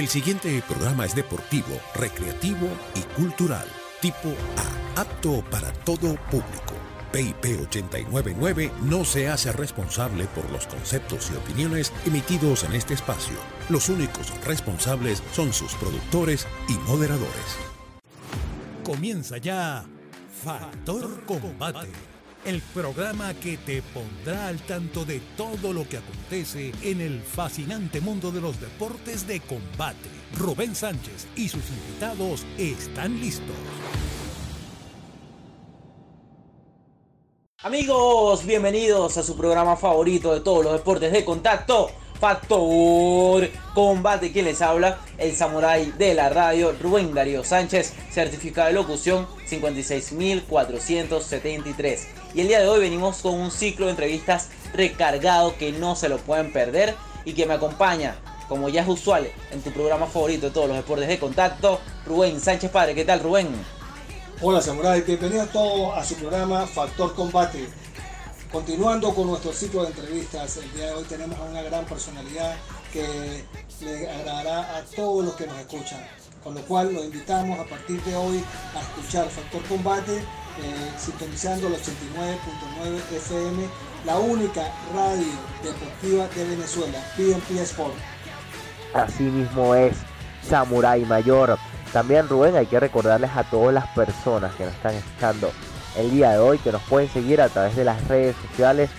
El siguiente programa es deportivo, recreativo y cultural, tipo A, apto para todo público. PIP 899 no se hace responsable por los conceptos y opiniones emitidos en este espacio. Los únicos responsables son sus productores y moderadores. Comienza ya Factor Combate, el programa que te pondrá al tanto de todo lo que acontece en el fascinante mundo de los deportes de combate. Rubén Sánchez y sus invitados están listos. Amigos, bienvenidos a su programa favorito de todos los deportes de contacto, Factor Combate. Quien les habla, el samurái de la radio, Rubén Darío Sánchez, certificado de locución 56473. Y el día de hoy venimos con un ciclo de entrevistas recargado que no se lo pueden perder y que me acompaña, como ya es usual en tu programa favorito de todos los deportes de contacto, Rubén Sánchez Padre. ¿Qué tal, Rubén? Hola Samurai, bienvenidos todos a su programa Factor Combate. Continuando con nuestro ciclo de entrevistas, el día de hoy tenemos a una gran personalidad que le agradará a todos los que nos escuchan. Con lo cual los invitamos a partir de hoy a escuchar Factor Combate, eh, sintonizando el 89.9 FM, la única radio deportiva de Venezuela, PNP Sport. Así mismo es, Samurai Mayor. También Rubén, hay que recordarles a todas las personas que nos están escuchando el día de hoy que nos pueden seguir a través de las redes sociales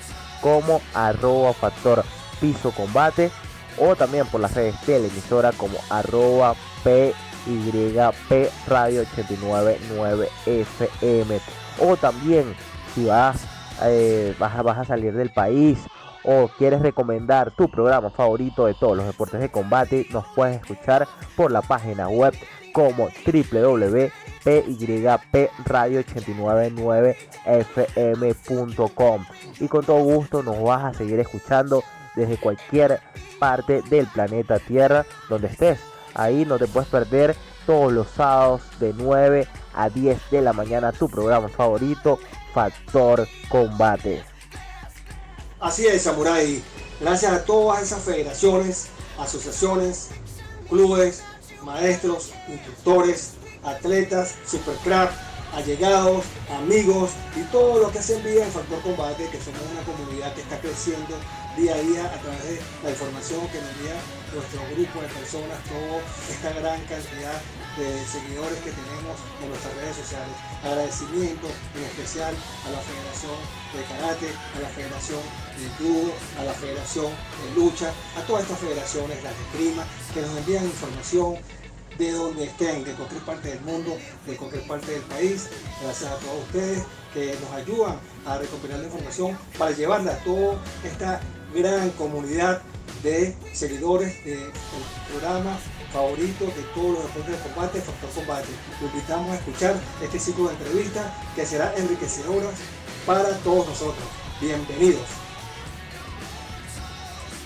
como arroba factor piso combate o también por las redes de la emisora como arroba PYP Radio 899 FM o también si vas, eh, vas, vas a salir del país o quieres recomendar tu programa favorito de todos los deportes de combate, nos puedes escuchar por la página web como www.pyradio899fm.com y con todo gusto nos vas a seguir escuchando desde cualquier parte del planeta Tierra donde estés. Ahí no te puedes perder todos los sábados de 9 a 10 de la mañana tu programa favorito, Factor Combate. Así es, Samurai. Gracias a todas esas federaciones, asociaciones, clubes, maestros, instructores, atletas, supercraft, allegados, amigos y todo lo que hacen vida en Factor Combate, que somos una comunidad que está creciendo día a día a través de la información que nos envía nuestro grupo de personas, toda esta gran cantidad de seguidores que tenemos en nuestras redes sociales. Agradecimiento en especial a la Federación de Karate, a la Federación de Judo, a la Federación de Lucha, a todas estas federaciones, las de Prima, que nos envían información de donde estén, de cualquier parte del mundo, de cualquier parte del país. Gracias a todos ustedes que nos ayudan a recopilar la información para llevarla a toda esta gran comunidad de seguidores del programa favorito de todos los deportes de combate, Factor Combate. Los invitamos a escuchar este ciclo de entrevistas que será enriquecedora para todos nosotros. Bienvenidos.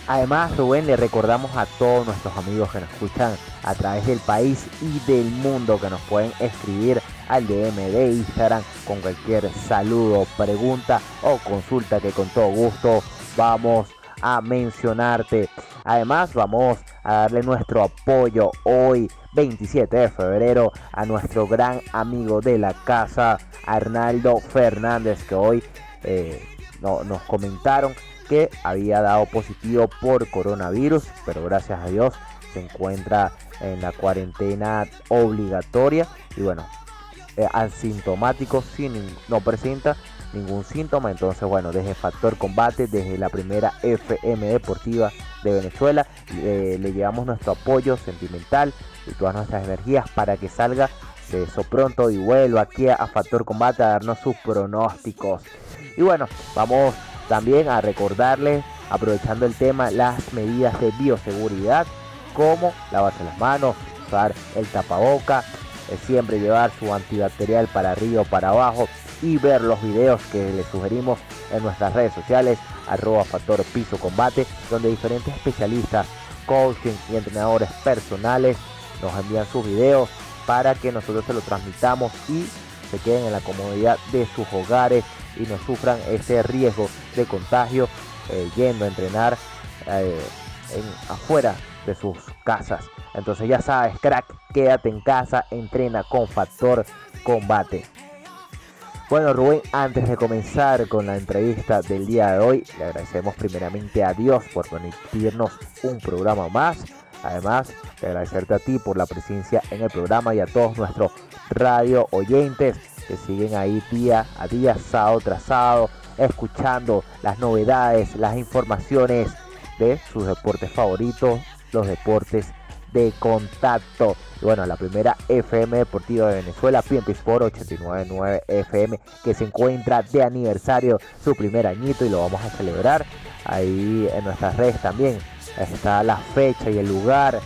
Además, Rubén, le recordamos a todos nuestros amigos que nos escuchan a través del país y del mundo que nos pueden escribir al DM de Instagram con cualquier saludo, pregunta o consulta que con todo gusto vamos a mencionarte. Además, vamos a darle nuestro apoyo hoy, 27 de febrero, a nuestro gran amigo de la casa, Arnaldo Fernández, que hoy eh, no, nos comentaron que había dado positivo por coronavirus, pero gracias a Dios se encuentra en la cuarentena obligatoria y bueno, eh, asintomático, sin, no presenta ningún síntoma. Entonces, bueno, desde Factor Combate, desde la primera FM Deportiva de Venezuela, le llevamos nuestro apoyo sentimental y todas nuestras energías para que salga de eso pronto y vuelva aquí a Factor Combate a darnos sus pronósticos. Y bueno, vamos también a recordarles, aprovechando el tema, las medidas de bioseguridad, como lavarse las manos, usar el tapaboca, eh, siempre llevar su antibacterial para arriba o para abajo y ver los videos que les sugerimos en nuestras redes sociales, arroba factor piso combate, donde diferentes especialistas, coaching y entrenadores personales nos envían sus videos para que nosotros se los transmitamos y se queden en la comodidad de sus hogares y no sufran ese riesgo de contagio eh, yendo a entrenar eh, en, afuera de sus casas. Entonces ya sabes, crack, quédate en casa, entrena con Factor Combate. Bueno, Rubén, antes de comenzar con la entrevista del día de hoy, le agradecemos primeramente a Dios por permitirnos un programa más. Además, de agradecerte a ti por la presencia en el programa y a todos nuestros radio oyentes que siguen ahí día a día, sábado tras sábado, escuchando las novedades, las informaciones de sus deportes favoritos, los deportes de contacto. Y bueno, la primera FM Deportiva de Venezuela, Sport 899 FM, que se encuentra de aniversario, su primer añito y lo vamos a celebrar ahí en nuestras redes también. Está la fecha y el lugar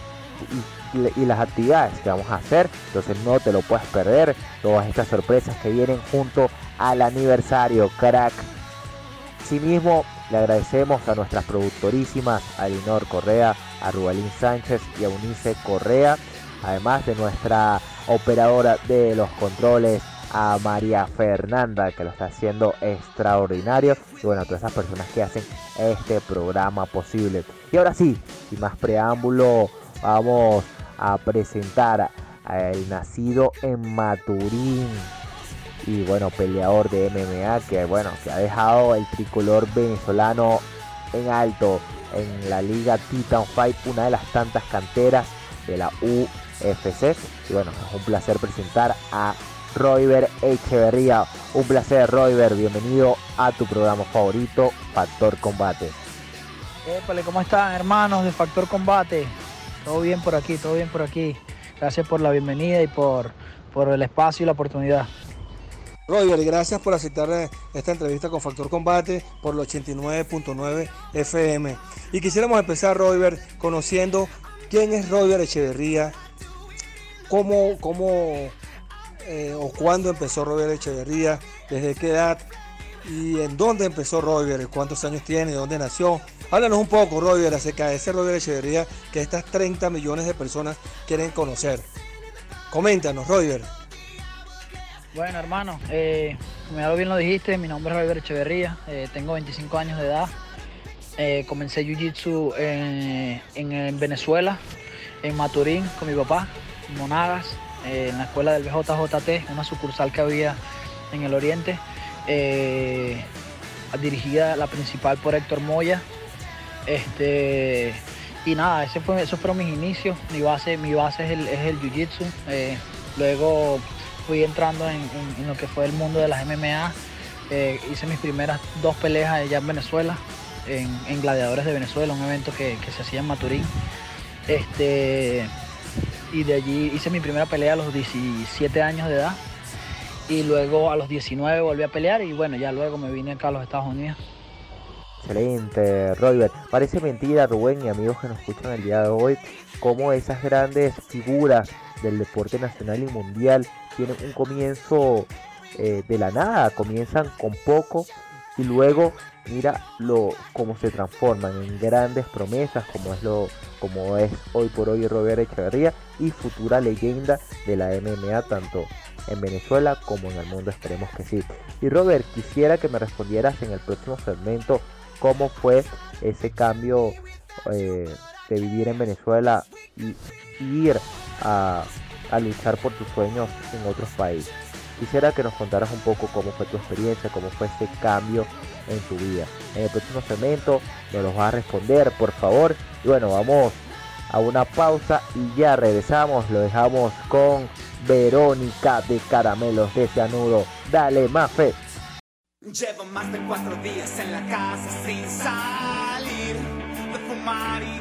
y las actividades que vamos a hacer. Entonces no te lo puedes perder. Todas estas sorpresas que vienen junto al aniversario, crack. Asimismo, le agradecemos a nuestras productorísimas, a Elinor Correa, a Rubalín Sánchez y a Unice Correa, además de nuestra operadora de los controles, a María Fernanda, que lo está haciendo extraordinario, y bueno, a todas esas personas que hacen este programa posible. Y ahora sí, sin más preámbulo, vamos a presentar al nacido en Maturín, y bueno, peleador de MMA que bueno, que ha dejado el tricolor venezolano en alto en la liga Titan Fight, una de las tantas canteras de la UFC. Y bueno, es un placer presentar a Royber Echeverría. Un placer, Royber. Bienvenido a tu programa favorito, Factor Combate. Épale, ¿cómo están, hermanos de Factor Combate? Todo bien por aquí, todo bien por aquí. Gracias por la bienvenida y por, por el espacio y la oportunidad. Roger, gracias por aceptar eh, esta entrevista con Factor Combate por el 89.9 FM. Y quisiéramos empezar, Roger, conociendo quién es Roger Echeverría, cómo, cómo eh, o cuándo empezó Roger Echeverría, desde qué edad y en dónde empezó Roger, cuántos años tiene, dónde nació. Háblanos un poco, Roger, acerca de ese Roger Echeverría que estas 30 millones de personas quieren conocer. Coméntanos, Roger. Bueno, hermano, eh, como bien lo dijiste, mi nombre es Roger Echeverría, eh, tengo 25 años de edad. Eh, comencé Jiu-Jitsu en, Venezuela, en Maturín, con mi papá, en Monagas, eh, en la escuela del BJJT, una sucursal que había en el oriente, dirigida la principal por Héctor Moya. Este, y nada, ese fue, esos fueron mis inicios. Mi base, mi base es el, es el Jiu-Jitsu. luego fui entrando en, lo que fue el mundo de las MMA. Eh, hice mis primeras dos peleas allá en Venezuela, en, Gladiadores de Venezuela, un evento que, se hacía en Maturín. Este, y de allí hice mi primera pelea a los 17 años de edad. Y luego a los 19 volví a pelear y bueno, ya luego me vine acá a los Estados Unidos. Excelente, Robert. Parece mentira, Rubén y amigos que nos escuchan el día de hoy, cómo esas grandes figuras del deporte nacional y mundial tienen un comienzo eh, de la nada, comienzan con poco y luego mira lo cómo se transforman en grandes promesas como es lo como es hoy por hoy Robert Echeverría y futura leyenda de la MMA tanto en Venezuela como en el mundo esperemos que sí y Robert quisiera que me respondieras en el próximo segmento cómo fue ese cambio eh, de vivir en Venezuela y ir a luchar por tus sueños en otros países. Quisiera que nos contaras un poco cómo fue tu experiencia, cómo fue ese cambio en tu vida. En el próximo segmento nos los va a responder, por favor. Y bueno, vamos a una pausa y ya regresamos. Lo dejamos con Verónica de Caramelos de Cianuro. Dale, más fe. Llevo más de cuatro días en la casa sin salir de fumar y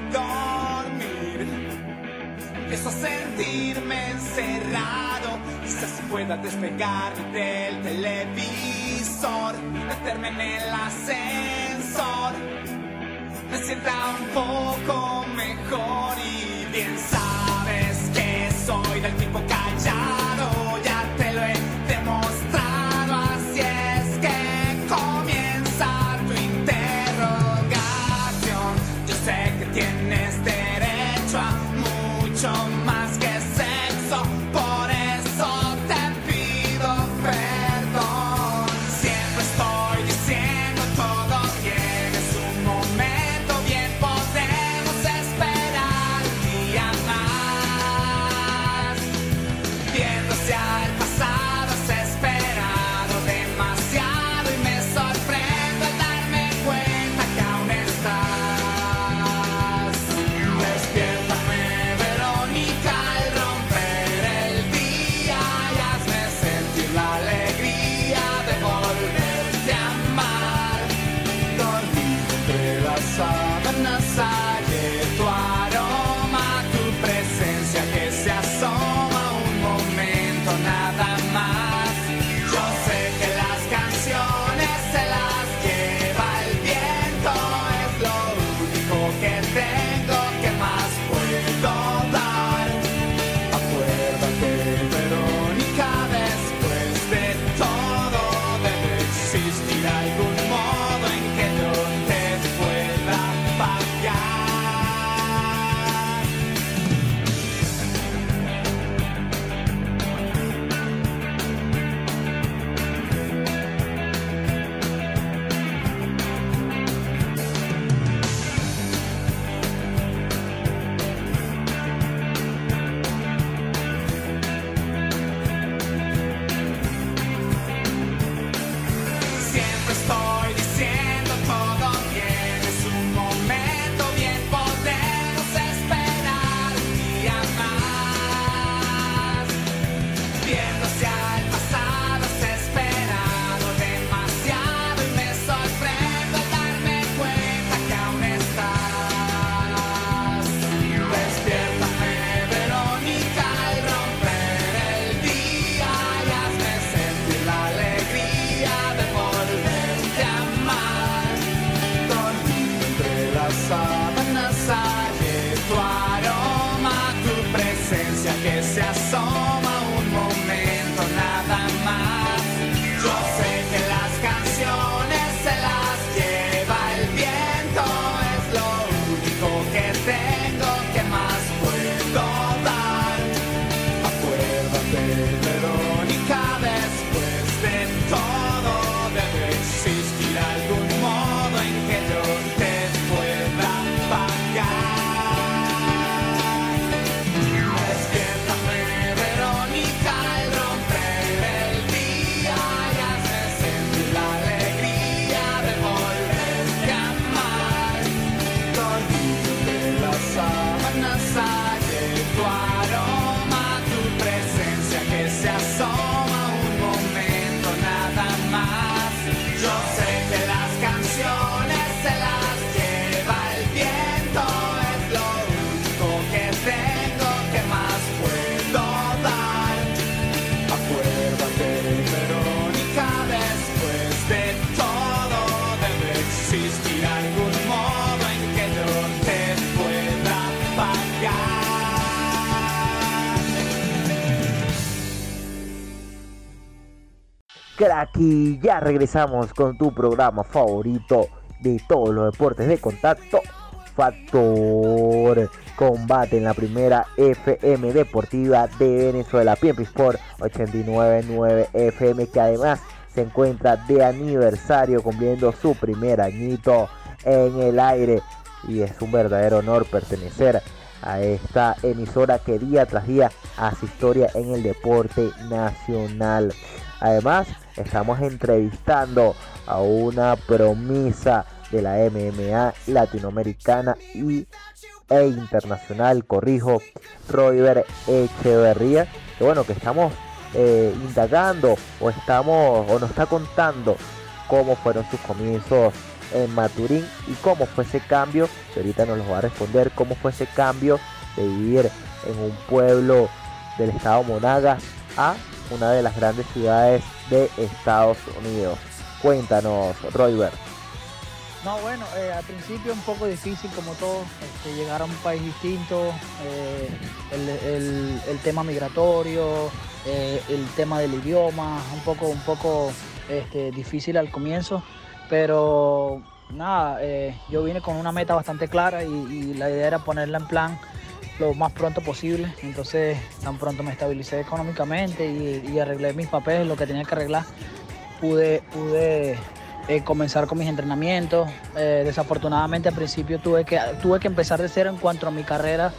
Empiezo a sentirme encerrado. Quizás pueda despegar del televisor, meterme en el ascensor. Me sienta un poco mejor y bien sabes que soy del Ya regresamos con tu programa favorito de todos los deportes de contacto. Factor Combate en la primera FM Deportiva de Venezuela, Piempi Sport 899 FM, que además se encuentra de aniversario cumpliendo su primer añito en el aire. Y es un verdadero honor pertenecer a esta emisora que día tras día hace historia en el deporte nacional. Además, estamos entrevistando a una promesa de la MMA latinoamericana y, e internacional, corrijo, Roger Echeverría, que bueno, que estamos eh, indagando o estamos o nos está contando cómo fueron sus comienzos en Maturín y cómo fue ese cambio, que ahorita nos lo va a responder, cómo fue ese cambio de vivir en un pueblo del estado Monagas a una de las grandes ciudades de Estados Unidos. Cuéntanos, Royber. No, bueno, eh, al principio un poco difícil como todo, este, llegar a un país distinto, eh, el, el- tema migratorio, eh, el tema del idioma, un poco, un poco este, difícil al comienzo, pero nada, yo vine con una meta bastante clara y la idea era ponerla en plan lo más pronto posible, entonces tan pronto me estabilicé económicamente y, arreglé mis papeles, lo que tenía que arreglar, pude, pude eh, comenzar con mis entrenamientos. Eh, desafortunadamente al principio tuve que, tuve que empezar de cero en cuanto a mi carrera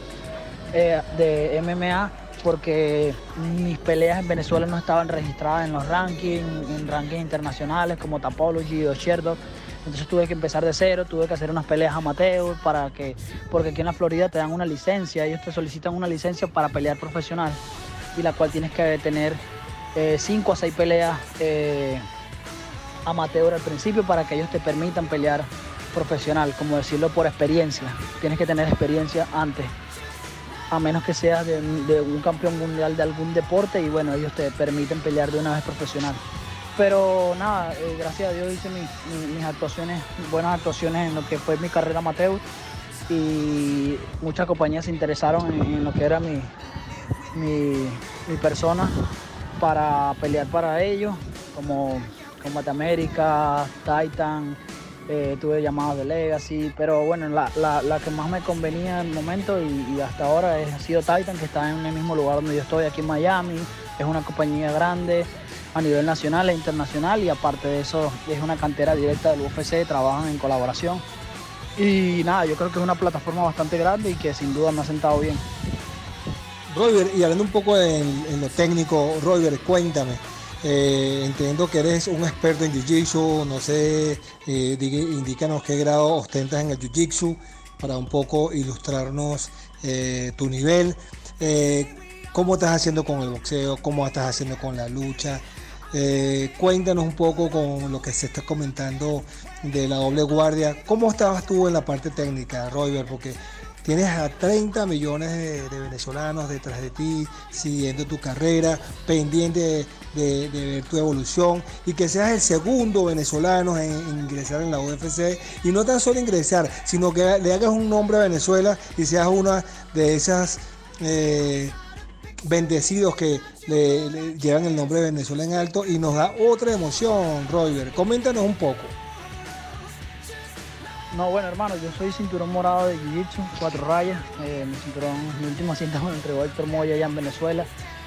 eh, de MMA porque mis peleas en Venezuela no estaban registradas en los rankings, en rankings internacionales como Tapology o Sherdog. Entonces tuve que empezar de cero, tuve que hacer unas peleas amateur para que, porque aquí en la Florida te dan una licencia, ellos te solicitan una licencia para pelear profesional y la cual tienes que tener 5 a 6 peleas eh, amateur al principio para que ellos te permitan pelear profesional, como decirlo por experiencia. Tienes que tener experiencia antes, a menos que seas de un campeón mundial de algún deporte y bueno, ellos te permiten pelear de una vez profesional. Pero nada, eh, gracias a Dios hice mis, mis- actuaciones, buenas actuaciones en lo que fue mi carrera amateur. Y muchas compañías se interesaron en, lo que era mi, mi, mi persona para pelear para ellos, como Combate América, Titan, eh, tuve llamados de Legacy, pero bueno, la, la- la que más me convenía en el momento y, hasta ahora ha sido Titan, que está en el mismo lugar donde yo estoy, aquí en Miami, es una compañía grande a nivel nacional e internacional y aparte de eso es una cantera directa del UFC, trabajan en colaboración. Y nada, yo creo que es una plataforma bastante grande y que sin duda me ha sentado bien. Roger, y hablando un poco en, lo técnico, Roger, cuéntame. eh, entiendo que eres un experto en Jiu-Jitsu, no sé, eh, indícanos qué grado ostentas en el Jiu-Jitsu para un poco ilustrarnos eh, tu nivel. Eh, ¿Cómo estás haciendo con el boxeo? ¿Cómo estás haciendo con la lucha? Eh, cuéntanos un poco con lo que se está comentando de la doble guardia. ¿Cómo estabas tú en la parte técnica, Roger? Porque tienes a 30 millones de, venezolanos detrás de ti, siguiendo tu carrera, pendiente de, ver tu evolución y que seas el segundo venezolano en, en ingresar en la UFC y no tan solo ingresar, sino que le hagas un nombre a Venezuela y seas una de esas eh, bendecidos que le, le llevan el nombre de Venezuela en alto y nos da otra emoción, Roger. Coméntanos un poco. No, bueno, hermano, yo soy cinturón morado de Jiu-Jitsu, cuatro rayas. Eh, mi cinturón, mi última cinta me entregó Héctor Moya allá en Venezuela.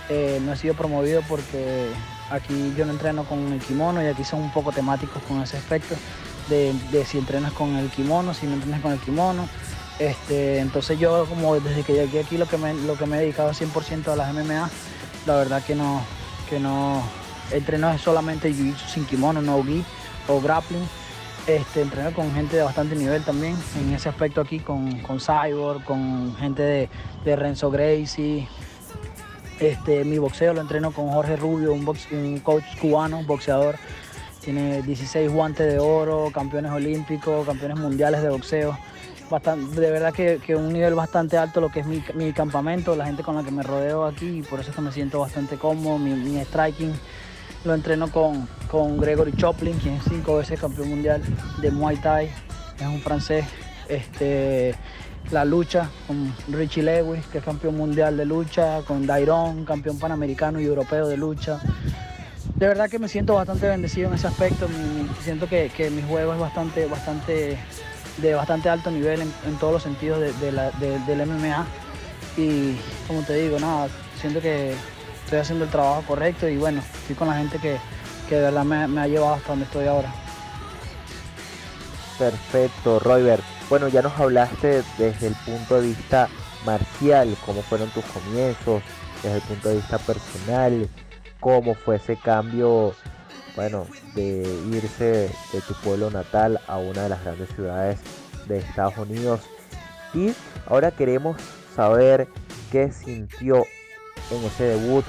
Eh, no he sido promovido porque aquí yo no entreno con el kimono y aquí son un poco temáticos con ese aspecto de si entrenas con el kimono, si no entrenas con el kimono. Este, entonces yo como desde que llegué aquí lo que me, lo que me he dedicado 100% a las MMA, la verdad que no, que no entreno solamente Jiu-Jitsu sin kimono, no gi o grappling. Este, entreno con gente de bastante nivel también en ese aspecto aquí, con, con Cyborg, con gente de, de Renzo Gracie. Este, mi boxeo lo entreno con Jorge Rubio, un, box- un coach cubano, boxeador. Tiene 16 guantes de oro, campeones olímpicos, campeones mundiales de boxeo. De verdad que, que un nivel bastante alto lo que es mi, mi campamento, la gente con la que me rodeo aquí, y por eso es que me siento bastante cómodo. Mi, mi striking lo entreno con, con Gregory Choplin, quien es cinco veces campeón mundial de Muay Thai, es un francés. Este, la lucha con Richie Lewis, que es campeón mundial de lucha, con Dairon, campeón panamericano y europeo de lucha. De verdad que me siento bastante bendecido en ese aspecto. siento que, que mi juego es bastante, bastante, de bastante alto nivel en, en todos los sentidos de, la- de- del MMA. Y como te digo, nada, siento que estoy haciendo el trabajo correcto y bueno, estoy con la gente que, que de verdad me, me ha llevado hasta donde estoy ahora. Perfecto, Robert. Bueno, ya nos hablaste desde el punto de vista marcial, cómo fueron tus comienzos, desde el punto de vista personal, cómo fue ese cambio, bueno, de irse de tu pueblo natal a una de las grandes ciudades de Estados Unidos. Y ahora queremos saber qué sintió en ese debut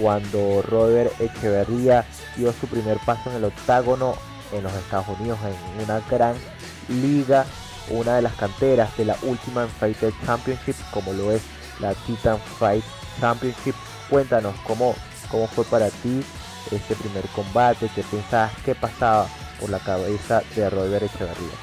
cuando Robert Echeverría dio su primer paso en el octágono en los Estados Unidos en una gran liga, una de las canteras de la Ultimate Fighter Championship, como lo es la Titan Fight Championship. Cuéntanos cómo, cómo fue para ti ese primer combate, qué pensabas, qué pasaba por la cabeza de Robert Echeverría.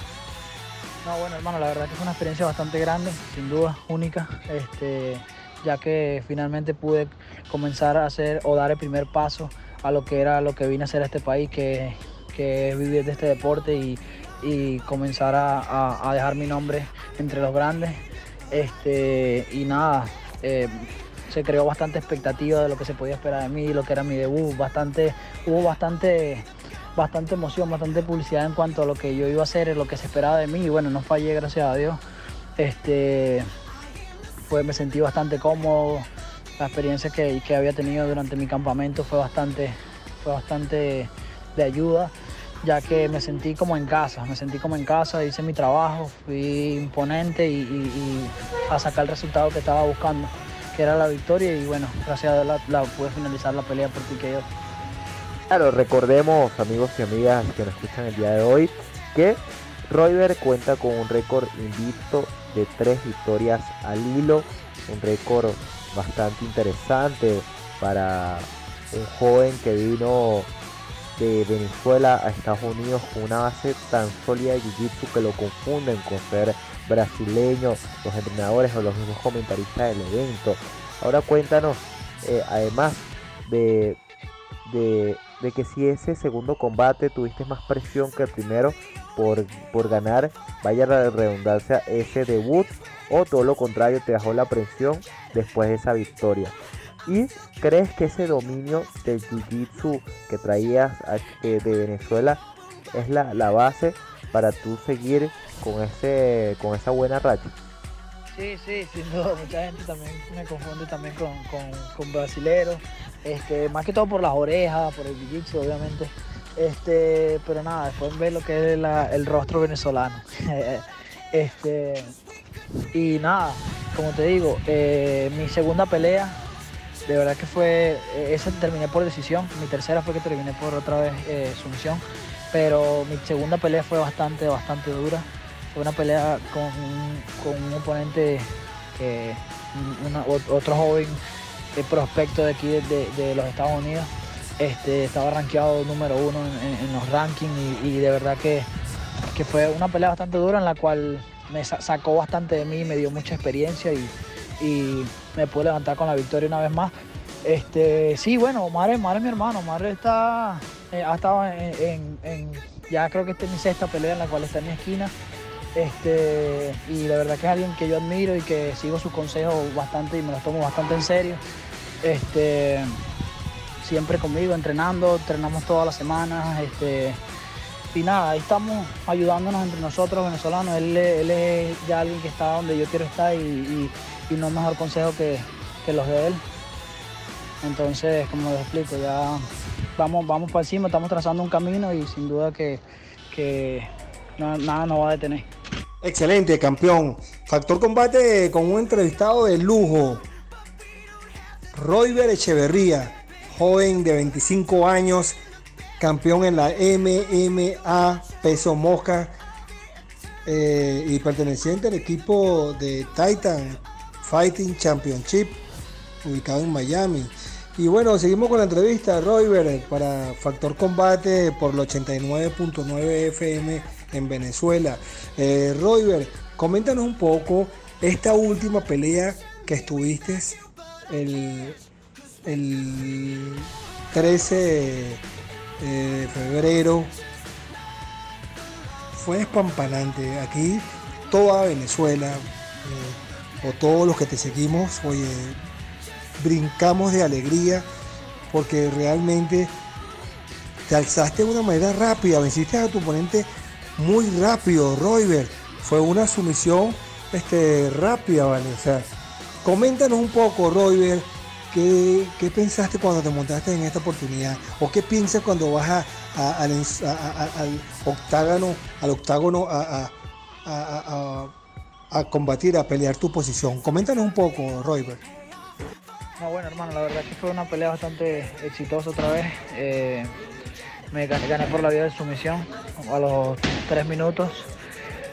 No, bueno, hermano, la verdad que fue una experiencia bastante grande, sin duda, única, este, ya que finalmente pude comenzar a hacer o dar el primer paso a lo que era lo que vine a hacer a este país, que, que es vivir de este deporte y, y comenzar a, a- a dejar mi nombre entre los grandes. Este, y nada, eh, se creó bastante expectativa de lo que se podía esperar de mí, lo que era mi debut, bastante, hubo bastante bastante emoción, bastante publicidad en cuanto a lo que yo iba a hacer, lo que se esperaba de mí. Y bueno, no fallé, gracias a Dios. Este, fue, me sentí bastante cómodo. La experiencia que, que había tenido durante mi campamento fue bastante, fue bastante de ayuda, ya que me sentí como en casa. Me sentí como en casa, hice mi trabajo, fui imponente y a sacar el resultado que estaba buscando, que era la victoria. Y bueno, gracias a Dios la, la pude finalizar la pelea por TKO. Claro, recordemos, amigos y amigas que nos escuchan el día de hoy, que Royber cuenta con un récord invicto de tres victorias al hilo, un récord bastante interesante para un joven que vino de Venezuela a Estados Unidos con una base tan sólida de Jiu-Jitsu que lo confunden con ser brasileño, los entrenadores o los mismos comentaristas del evento. Ahora cuéntanos, eh, además de, de, de que si ese segundo combate tuviste más presión que el primero por, por ganar, vaya la redundancia, ese debut, o todo lo contrario, te dejó la presión después de esa victoria. ¿Y crees que ese dominio del jiu-jitsu que traías eh, de Venezuela es la, la base para tú seguir con, ese, con esa buena racha? Sí, sí, sin duda, mucha gente también me confunde también con, con, con brasileros, este, más que todo por las orejas, por el jiu-jitsu obviamente, este, pero nada, después ver lo que es el rostro venezolano. este, y nada, como te digo, eh, mi segunda pelea, de verdad que fue, eh, esa terminé por decisión, mi tercera fue que terminé por otra vez eh, sumisión, pero mi segunda pelea fue bastante, bastante dura. Fue una pelea con, un- con un oponente que otro joven eh, prospecto de aquí de, de- los Estados Unidos. Este, estaba rankeado número uno en, los rankings y, y de verdad que, que fue una pelea bastante dura en la cual me sa- sacó bastante de mí, me dio mucha experiencia y, y me pude levantar con la victoria una vez más. Este, sí, bueno, Omar, Omar es mi hermano, Omar está, eh, ha estado en, ya creo que esta es mi sexta pelea en la cual está en mi esquina. Este, y la verdad que es alguien que yo admiro y que sigo sus consejos bastante y me los tomo bastante en serio. Este, siempre conmigo, entrenando, entrenamos todas las semanas. Este, y nada, ahí estamos ayudándonos entre nosotros venezolanos. Él, es ya alguien que está donde yo quiero estar y no mejor consejo que, que los de él. Entonces, como les explico, ya vamos, vamos para encima, estamos trazando un camino y sin duda que, nada nos va a detener. Excelente, campeón. Factor combate con un entrevistado de lujo. Royber Echeverría, joven de 25 años, campeón en la MMA peso mosca eh, y perteneciente al equipo de Titan Fighting Championship, ubicado en Miami. Y bueno, seguimos con la entrevista, Royber, para Factor Combate por el 89.9 FM en Venezuela. Eh, Royber, coméntanos un poco esta última pelea que estuviste el, el 13 de febrero. Fue espampanante. Aquí toda Venezuela, eh, o todos los que te seguimos, oye, brincamos de alegría porque realmente te alzaste de una manera rápida, venciste a tu oponente muy rápido, Royber. Fue una sumisión este, rápida, sea, coméntanos un poco, Royber, ¿qué, qué pensaste cuando te montaste en esta oportunidad? ¿O qué piensas cuando vas al, al octágono, al octágono a combatir, a pelear tu posición? Coméntanos un poco, Royber. No, bueno, hermano, la verdad que fue una pelea bastante exitosa otra vez. Eh, me gané, gané por la vía de sumisión a los tres minutos.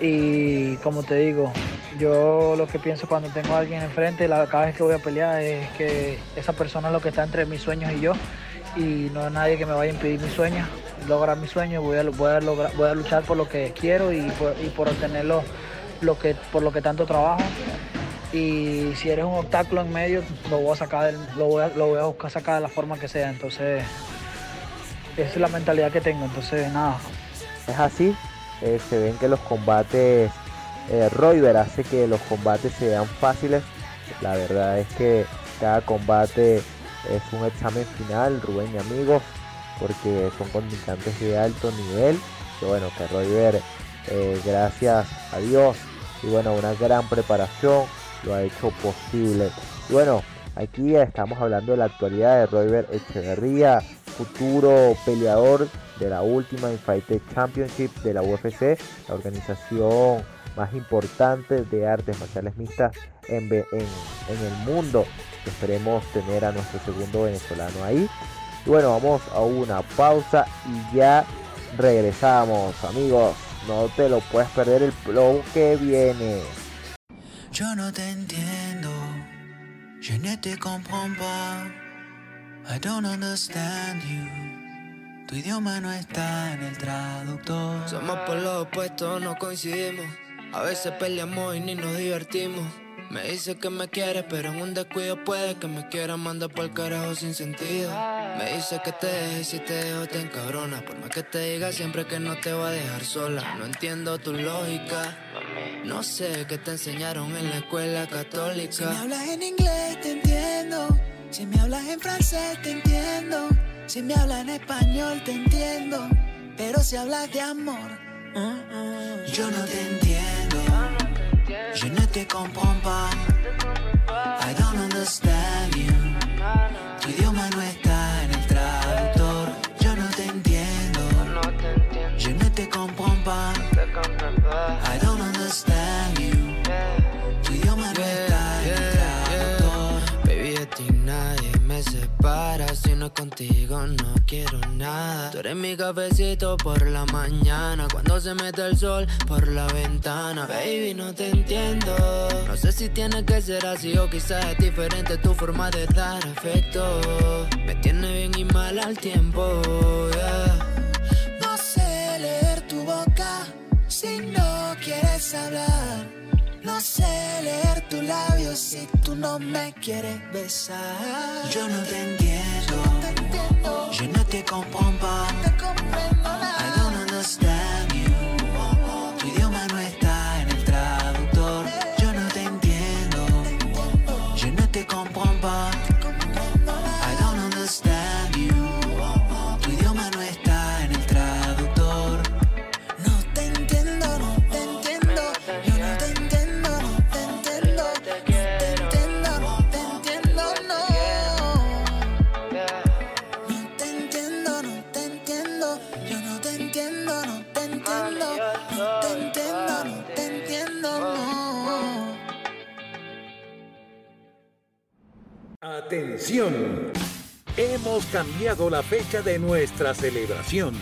Y como te digo, yo lo que pienso cuando tengo a alguien enfrente, la, cada vez que voy a pelear, es que esa persona es lo que está entre mis sueños y yo. Y no hay nadie que me vaya a impedir mis sueños, lograr mis sueños. Voy a, lograr- voy a luchar por lo que quiero y por, y lo que, por lo que tanto trabajo y si eres un obstáculo en medio lo voy a sacar lo voy a, lo voy a buscar sacar de la forma que sea. Entonces esa es la mentalidad que tengo. Entonces nada. Es así, eh, se ven que los combates, eh, Royber hace que los combates sean fáciles. La verdad es que cada combate es un examen final, Rubén y amigos, porque son contrincantes de alto nivel. Que bueno, que Royber, eh, gracias a Dios. Y bueno, una gran preparación lo ha hecho posible. Y bueno, aquí estamos hablando de la actualidad de Royber Echeverría, futuro peleador de la última Fighter Championship de la UFC, la organización más importante de artes marciales mixtas en, en, en el mundo. Esperemos tener a nuestro segundo venezolano ahí. Y bueno, vamos a una pausa y ya regresamos, amigos. No te lo puedes perder el flow que viene. Yo no te entiendo, je ne te comprends. I don't understand you. Tu idioma no está en el traductor. Somos por los opuestos, no coincidimos. A veces peleamos y ni nos divertimos. Me dice que me quiere, pero en un descuido puede que me quiera mandar por el carajo sin sentido. Me dice que te deje y si te dejo te encabrona. Por más que te diga siempre que no te va a dejar sola. No entiendo tu lógica. No sé qué te enseñaron en la escuela católica. Si me hablas en inglés te entiendo. Si me hablas en francés te entiendo. Si me hablas en español te entiendo. Pero si hablas de amor, mm, mm, yo no te entiendo. Je ne te comprends pas. Contigo, no quiero nada. Tú eres mi cafecito por la mañana. Cuando se mete el sol por la ventana. Baby, no te entiendo. No sé si tiene que ser así o quizás es diferente tu forma de dar afecto. Me tiene bien y mal al tiempo. No sé leer tu boca si no quieres hablar. No sé leer tus labios si tú no me quieres besar. Yo no te entiendo, yo no te comprendo pas. I don't understand you. Tu idioma no está en el traductor. Yo no te entiendo, yo no te comprendo pas. Hemos cambiado la fecha de nuestra celebración.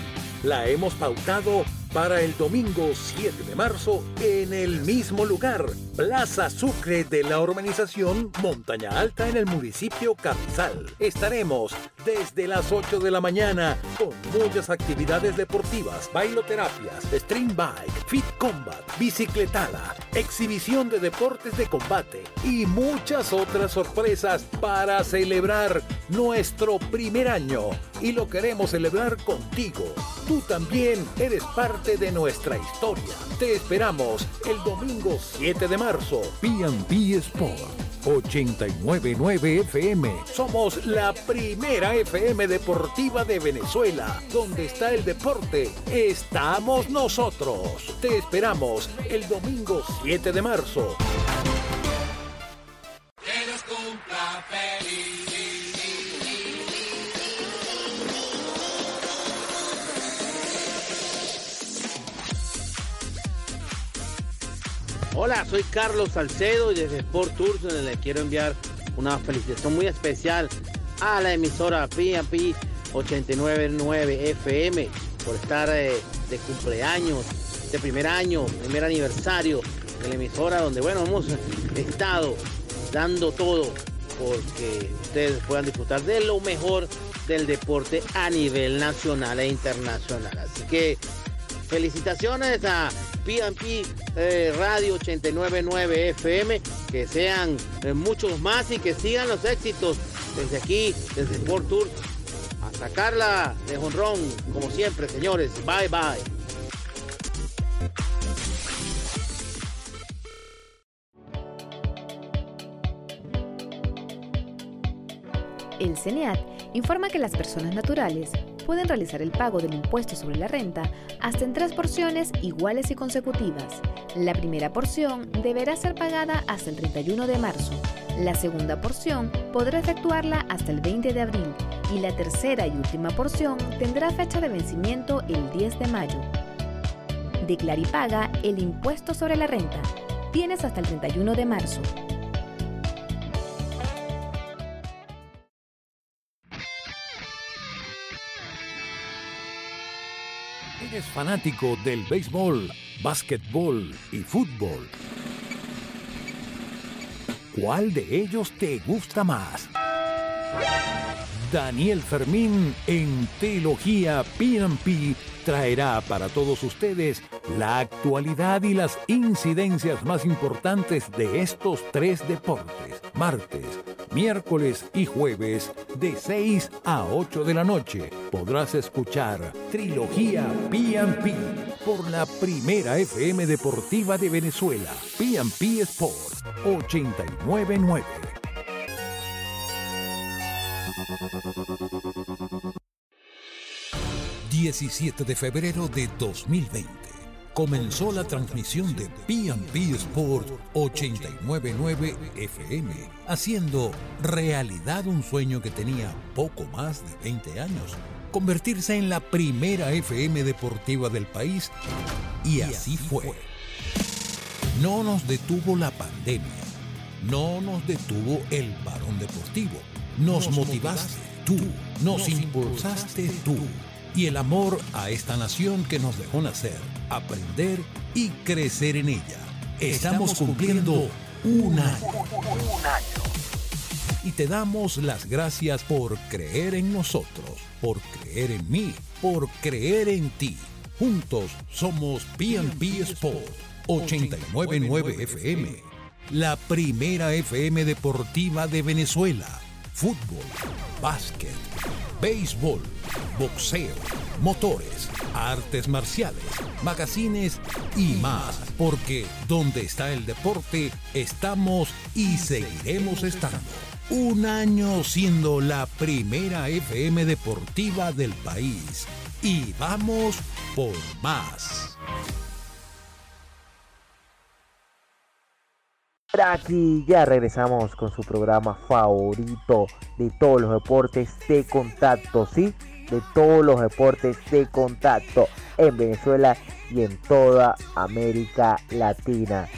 La hemos pautado para el domingo 7 de marzo en el mismo lugar, Plaza Sucre de la urbanización Montaña Alta en el municipio Carrizal. Estaremos desde las 8 de la mañana con muchas actividades deportivas, bailoterapias, stream bike, fit combat, bicicletada, exhibición de deportes de combate y muchas otras sorpresas para celebrar nuestro primer año. Y lo queremos celebrar contigo. Tú también eres parte de nuestra historia. Te esperamos el domingo 7 de marzo. P&P Sport. 899 FM. Somos la primera FM deportiva de Venezuela. Donde está el deporte, estamos nosotros. Te esperamos el domingo 7 de marzo. Hola, soy Carlos Salcedo y desde Sport Tours le quiero enviar una felicitación muy especial a la emisora P&P 899 FM por estar eh, de cumpleaños, de primer año, primer aniversario de la emisora donde bueno hemos estado dando todo porque ustedes puedan disfrutar de lo mejor del deporte a nivel nacional e internacional. Así que felicitaciones a P&P eh, Radio 899 FM, que sean eh, muchos más y que sigan los éxitos desde aquí, desde Sport Tour, a sacarla de jonrón, como siempre, señores. Bye bye. El CENEAT informa que las personas naturales pueden realizar el pago del impuesto sobre la renta hasta en tres porciones iguales y consecutivas. La primera porción deberá ser pagada hasta el 31 de marzo. La segunda porción podrá efectuarla hasta el 20 de abril y la tercera y última porción tendrá fecha de vencimiento el 10 de mayo. Declara y paga el impuesto sobre la renta. Tienes hasta el 31 de marzo. ¿Eres fanático del béisbol, básquetbol y fútbol? ¿Cuál de ellos te gusta más? Daniel Fermín en Teología PNP traerá para todos ustedes la actualidad y las incidencias más importantes de estos tres deportes. Martes, miércoles y jueves de 6 a 8 de la noche. Podrás escuchar Trilogía PNP por la primera FM deportiva de Venezuela, PNP Sport 899. 17 de febrero de 2020 comenzó la transmisión de P&P Sport 899 FM, haciendo realidad un sueño que tenía poco más de 20 años, convertirse en la primera FM deportiva del país. Y así fue. No nos detuvo la pandemia, no nos detuvo el varón deportivo, nos motivaste tú, nos impulsaste tú y el amor a esta nación que nos dejó nacer, aprender y crecer en ella. Estamos cumpliendo un año. Y te damos las gracias por creer en nosotros, por creer en mí, por creer en ti. Juntos somos PNP Sport 899 FM. La primera FM deportiva de Venezuela. Fútbol, básquet, béisbol, boxeo, motores, artes marciales, magazines y más. Porque donde está el deporte, estamos y seguiremos estando. Un año siendo la primera FM deportiva del país. Y vamos por más. Aquí ya regresamos con su programa favorito de todos los deportes de contacto, ¿sí? De todos los deportes de contacto en Venezuela y en toda América Latina.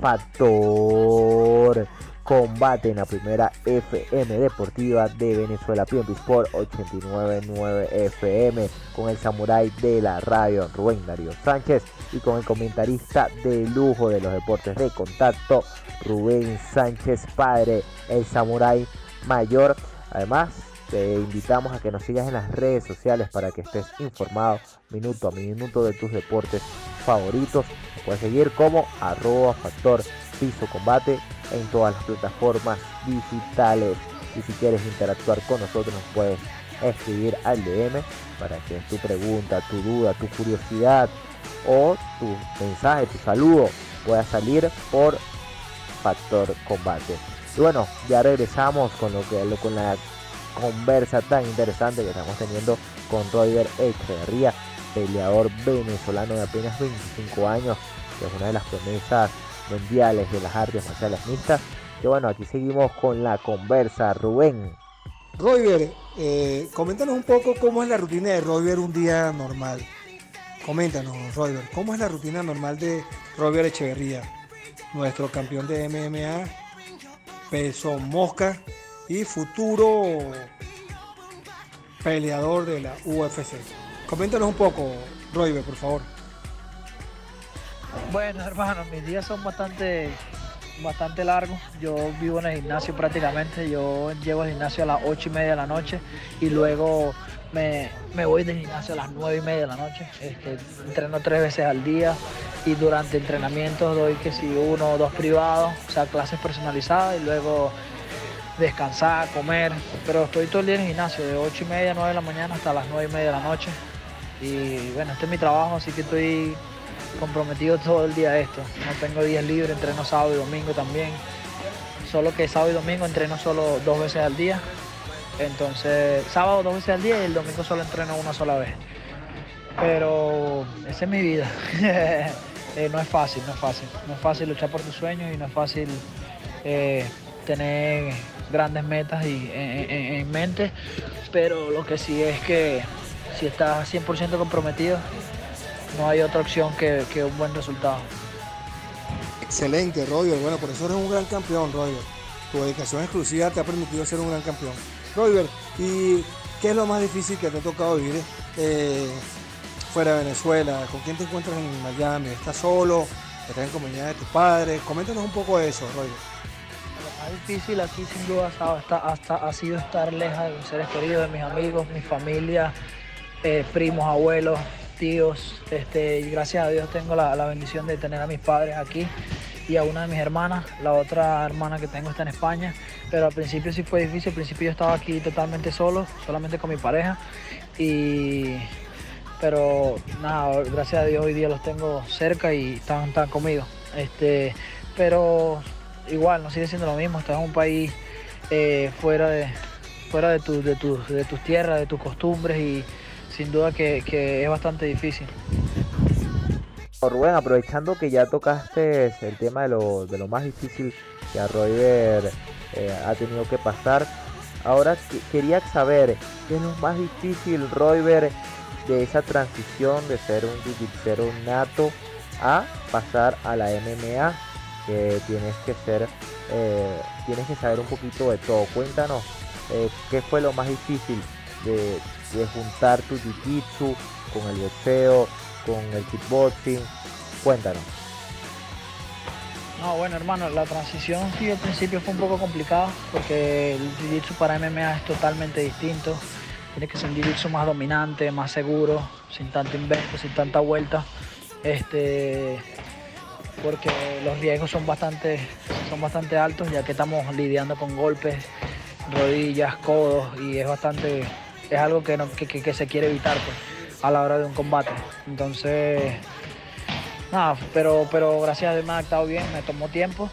Factor combate en la primera FM deportiva de Venezuela, PNP Sport 899 FM, con el samurái de la radio Rubén Darío Sánchez y con el comentarista de lujo de los deportes de contacto Rubén Sánchez Padre, el samurái mayor. Además, te invitamos a que nos sigas en las redes sociales para que estés informado minuto a minuto de tus deportes favoritos. puedes seguir como arroba factor piso combate en todas las plataformas digitales. Y si quieres interactuar con nosotros, nos puedes escribir al DM para que tu pregunta, tu duda, tu curiosidad o tu mensaje, tu saludo pueda salir por Factor Combate. Y bueno, ya regresamos con lo que con la conversa tan interesante que estamos teniendo con Roger Echeverría, peleador venezolano de apenas 25 años, que es una de las promesas mundiales de las artes marciales mixtas. Que bueno, aquí seguimos con la conversa, Rubén. Roger, eh, coméntanos un poco cómo es la rutina de Roger un día normal. Coméntanos, Roger, cómo es la rutina normal de Roger Echeverría, nuestro campeón de MMA, peso mosca y futuro peleador de la UFC. Coméntanos un poco, Roger, por favor. Bueno, hermano, mis días son bastante, bastante largos. Yo vivo en el gimnasio prácticamente. Yo llego al gimnasio a las 8 y media de la noche y luego me, voy del gimnasio a las 9 y media de la noche. Este, entreno tres veces al día y durante entrenamientos doy que si uno o dos privados, o sea, clases personalizadas y luego descansar, comer. Pero estoy todo el día en el gimnasio, de 8 y media, 9 de la mañana hasta las 9 y media de la noche. Y bueno, este es mi trabajo, así que estoy comprometido todo el día esto. No tengo días libres, entreno sábado y domingo también. Solo que sábado y domingo entreno solo dos veces al día. Entonces, sábado dos veces al día y el domingo solo entreno una sola vez. Pero esa es mi vida. Eh, no es fácil, no es fácil. No es fácil luchar por tus sueños y no es fácil eh, tener grandes metas y, en mente. Pero lo que sí es que si estás 100% comprometido, no hay otra opción que, un buen resultado. Excelente, Roger. Bueno, por eso eres un gran campeón, Roger. Tu dedicación exclusiva te ha permitido ser un gran campeón. Roger, ¿y qué es lo más difícil que te ha tocado vivir eh, fuera de Venezuela? ¿Con quién te encuentras en Miami? ¿Estás solo? ¿Estás en compañía de tus padres? Coméntanos un poco de eso, Roger. Lo más difícil aquí sin duda hasta, ha sido estar lejos de mis seres queridos, de mis amigos, mi familia, eh, primos, abuelos, Este, gracias a Dios tengo la, bendición de tener a mis padres aquí y a una de mis hermanas. La otra hermana que tengo está en España. Pero al principio sí fue difícil. Al principio yo estaba aquí totalmente solo, solamente con mi pareja. Y pero nada, gracias a Dios hoy día los tengo cerca y están, están conmigo. Este, pero igual, no sigue siendo lo mismo. Estás en un país eh, fuera de fuera de, de, de tus tierras, de tus costumbres y sin duda que, es bastante difícil. Rubén, aprovechando que ya tocaste el tema de lo, de lo más difícil que a Roger eh, ha tenido que pasar, ahora quería saber qué es lo más difícil, Roger, de esa transición de ser un jiu nato a pasar a la MMA, que tienes que ser, eh, tienes que saber un poquito de todo. Cuéntanos eh, qué fue lo más difícil de, de juntar tu jiu-jitsu con el boxeo, con el kickboxing. Cuéntanos. No, bueno hermano, la transición sí al principio fue un poco complicada porque el jiu-jitsu para MMA es totalmente distinto. Tiene que ser un jiu-jitsu más dominante, más seguro, sin tanto invento, sin tanta vuelta. Este, porque los riesgos son bastante, son bastante altos ya que estamos lidiando con golpes, rodillas, codos y es bastante, es algo que, no, que, que- que se quiere evitar pues, a la hora de un combate. Entonces, nada, pero, pero gracias a Dios me ha adaptado bien, me tomó tiempo,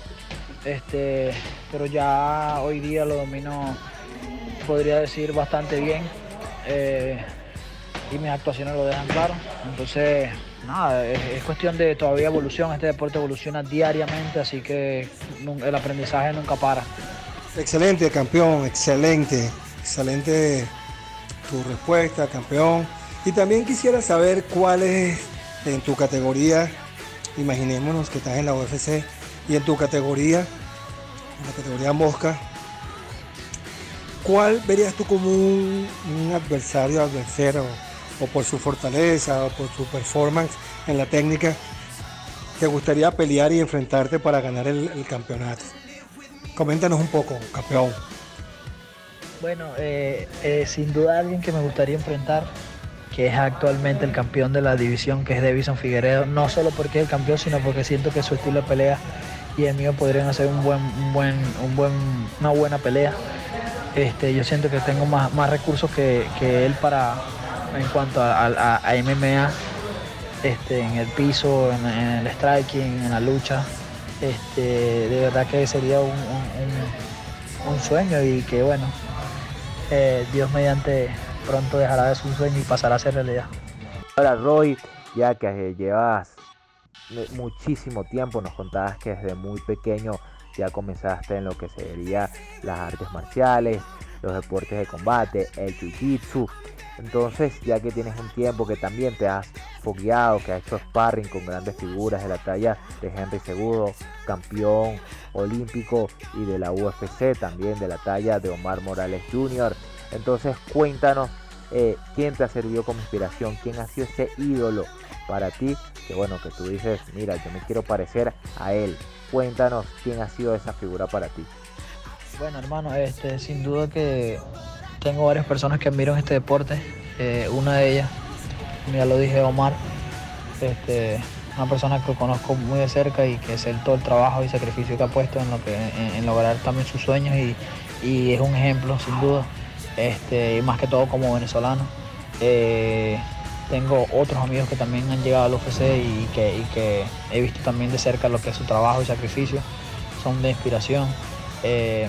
este, pero ya hoy día lo domino, podría decir, bastante bien. eh, y mis actuaciones lo dejan claro. Entonces, nada, es, es cuestión de todavía evolución. Este deporte evoluciona diariamente, así que el aprendizaje nunca para. Excelente, campeón, excelente, excelente tu respuesta, campeón. Y también quisiera saber cuál es en tu categoría, imaginémonos que estás en la UFC, y en tu categoría, la categoría mosca, ¿cuál verías tú como un, adversario, o por su fortaleza, o por su performance en la técnica, te gustaría pelear y enfrentarte para ganar el- el campeonato? Coméntanos un poco, campeón. Bueno, eh, eh, sin duda alguien que me gustaría enfrentar, que es actualmente el campeón de la división, que es Davison Figueredo, no solo porque es el campeón, sino porque siento que su estilo de pelea y el mío podrían hacer un buen, un buen, un buen, una buena pelea. Este, yo siento que tengo más, más recursos que, que él para en cuanto a, MMA, este, en el piso, en, el striking, en la lucha. Este, de verdad que sería un- un sueño y que bueno, eh, Dios mediante pronto dejará de un sueño y pasará a ser realidad. Ahora, Roy, ya que llevas muchísimo tiempo, nos contabas que desde muy pequeño ya comenzaste en lo que sería las artes marciales, los deportes de combate, el jiu-jitsu. Entonces, ya que tienes un tiempo que también te has fogueado, que has hecho sparring con grandes figuras de la talla de Henry Segudo, campeón olímpico y de la UFC, también de la talla de Omar Morales Jr. Entonces, cuéntanos eh, quién te ha servido como inspiración, quién ha sido ese ídolo para ti, que bueno, que tú dices, mira, yo me quiero parecer a él. Cuéntanos quién ha sido esa figura para ti. Bueno, hermano, este, sin duda que tengo varias personas que admiro este deporte. Eh, una de ellas, ya lo dije, Omar, este, una persona que conozco muy de cerca y que sé todo el trabajo y sacrificio que ha puesto en, lo que, en lograr también sus sueños y, y es un ejemplo, sin duda, este, y más que todo como venezolano. Eh, tengo otros amigos que también han llegado al UFC y que, y que he visto también de cerca lo que es su trabajo y sacrificio, son de inspiración. Eh,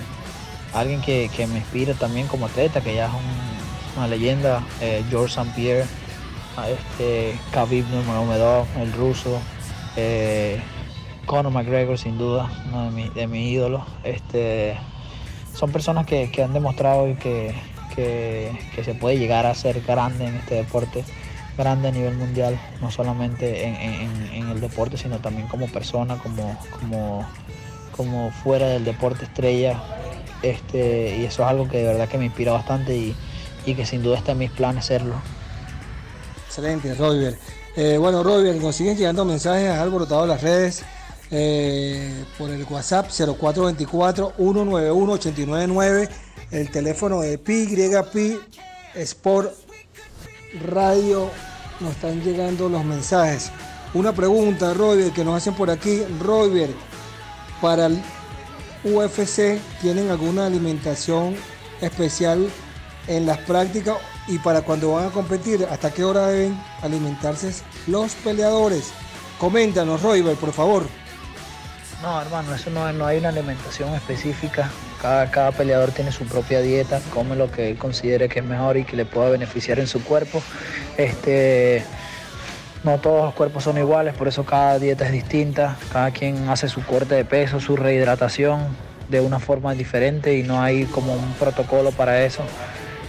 alguien que, que me inspira también como atleta, que ya es un- una leyenda, eh, George St. Pierre, este, Khabib Nurmagomedov, el ruso, eh, Conor McGregor sin duda, uno de, mi- de mis ídolos. Este, son personas que, que han demostrado que, que- que se puede llegar a ser grande en este deporte, grande a nivel mundial, no solamente en, en- en el deporte, sino también como persona, como, como, como fuera del deporte estrella. Este, y eso es algo que de verdad que me inspira bastante y, y que sin duda está en mis planes serlo. Excelente, Roger. Eh, bueno, Roger, nos siguen llegando mensajes, has alborotado las redes eh, por el WhatsApp 0424-191-899, el teléfono de PYP Sport Radio, nos están llegando los mensajes. Una pregunta, Roger, que nos hacen por aquí. Roger, para el UFC, ¿tienen alguna alimentación especial en las prácticas y para cuando van a competir? ¿Hasta qué hora deben alimentarse los peleadores? Coméntanos, Roger, por favor. No, hermano, eso no, no hay una alimentación específica. Cada, cada peleador tiene su propia dieta, come lo que él considere que es mejor y que le pueda beneficiar en su cuerpo. Este, no todos los cuerpos son iguales, por eso cada dieta es distinta. Cada quien hace su corte de peso, su rehidratación de una forma diferente y no hay como un protocolo para eso.